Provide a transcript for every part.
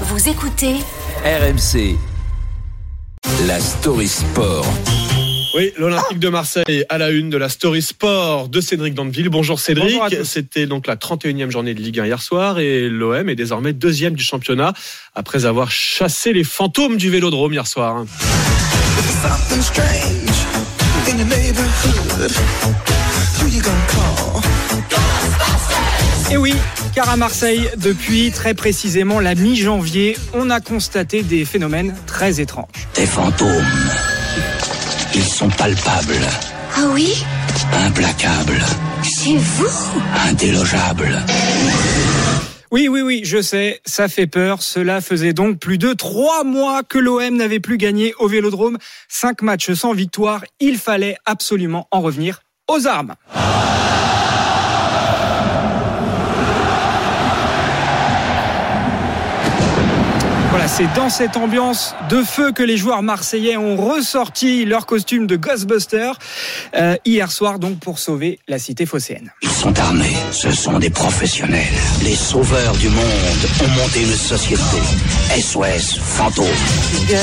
Vous écoutez RMC. La story sport. Oui, l'Olympique de Marseille à la une de la Story Sport de Cédric Dandeville. Bonjour Cédric. Bonjour à tous. C'était donc la 31e journée de Ligue 1 hier soir et l'OM est désormais deuxième du championnat après avoir chassé les fantômes du Vélodrome hier soir. Et oui, car à Marseille, depuis très précisément la mi-janvier, on a constaté des phénomènes très étranges. Des fantômes. Ils sont palpables, Ah oui? Implacables, C'est vous? Indélogeables. Oui, oui, oui, je sais, ça fait peur. Cela faisait donc plus de trois mois que l'OM n'avait plus gagné au Vélodrome. Cinq matchs sans victoire. Il fallait absolument en revenir aux armes. C'est dans cette ambiance de feu que les joueurs marseillais ont ressorti leur costume de Ghostbusters euh, hier soir donc pour sauver la cité phocéenne. Ils sont armés, ce sont des professionnels. Les sauveurs du monde ont monté une société. SOS Fantôme.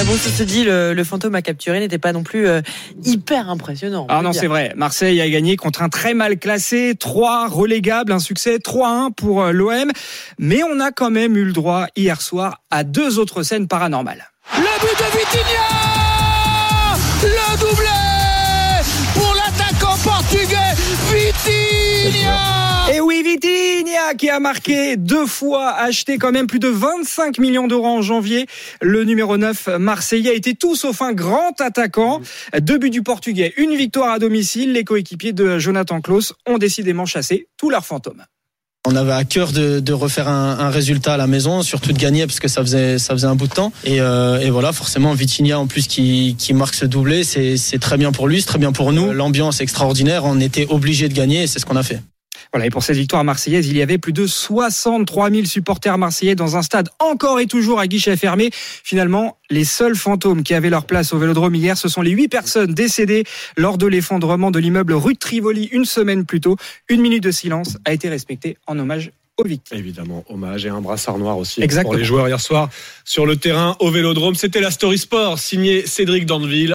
Bon, ça se dit, le, le fantôme à capturer n'était pas non plus euh, hyper impressionnant. on Ah non, c'est vrai. Marseille a gagné contre un très mal classé, 3 relégables, un succès 3-1 pour euh, l'OM. Mais on a quand même eu le droit hier soir à deux autres scènes paranormales. Le but de Vitinha Le doublé pour l'attaquant portugais Vitinha Et oui, Vitinha qui a marqué deux fois, acheté quand même plus de 25 millions d'euros en janvier. Le numéro 9 marseillais était tout sauf un grand attaquant. Deux buts du portugais, une victoire à domicile. Les coéquipiers de Jonathan Klaus ont décidément chassé tous leurs fantômes. On avait à cœur de, refaire un, résultat à la maison, surtout de gagner parce que ça faisait ça faisait un bout de temps. Et, euh, voilà, forcément, Vitinha en plus qui, marque ce doublé, c'est très bien pour lui, c'est très bien pour nous. L'ambiance est extraordinaire, on était obligé de gagner et c'est ce qu'on a fait. Voilà, et pour cette victoire marseillaise, il y avait plus de 63 000 supporters marseillais dans un stade encore et toujours à guichet fermé. Finalement, les seuls fantômes qui avaient leur place au Vélodrome hier, ce sont les huit personnes décédées lors de l'effondrement de l'immeuble rue de Trivoli une semaine plus tôt. Une minute de silence a été respectée en hommage aux victimes. Évidemment, hommage et un brassard noir aussi Exactement. pour les joueurs hier soir sur le terrain au Vélodrome. C'était la Story Sport signée Cédric Dandeville.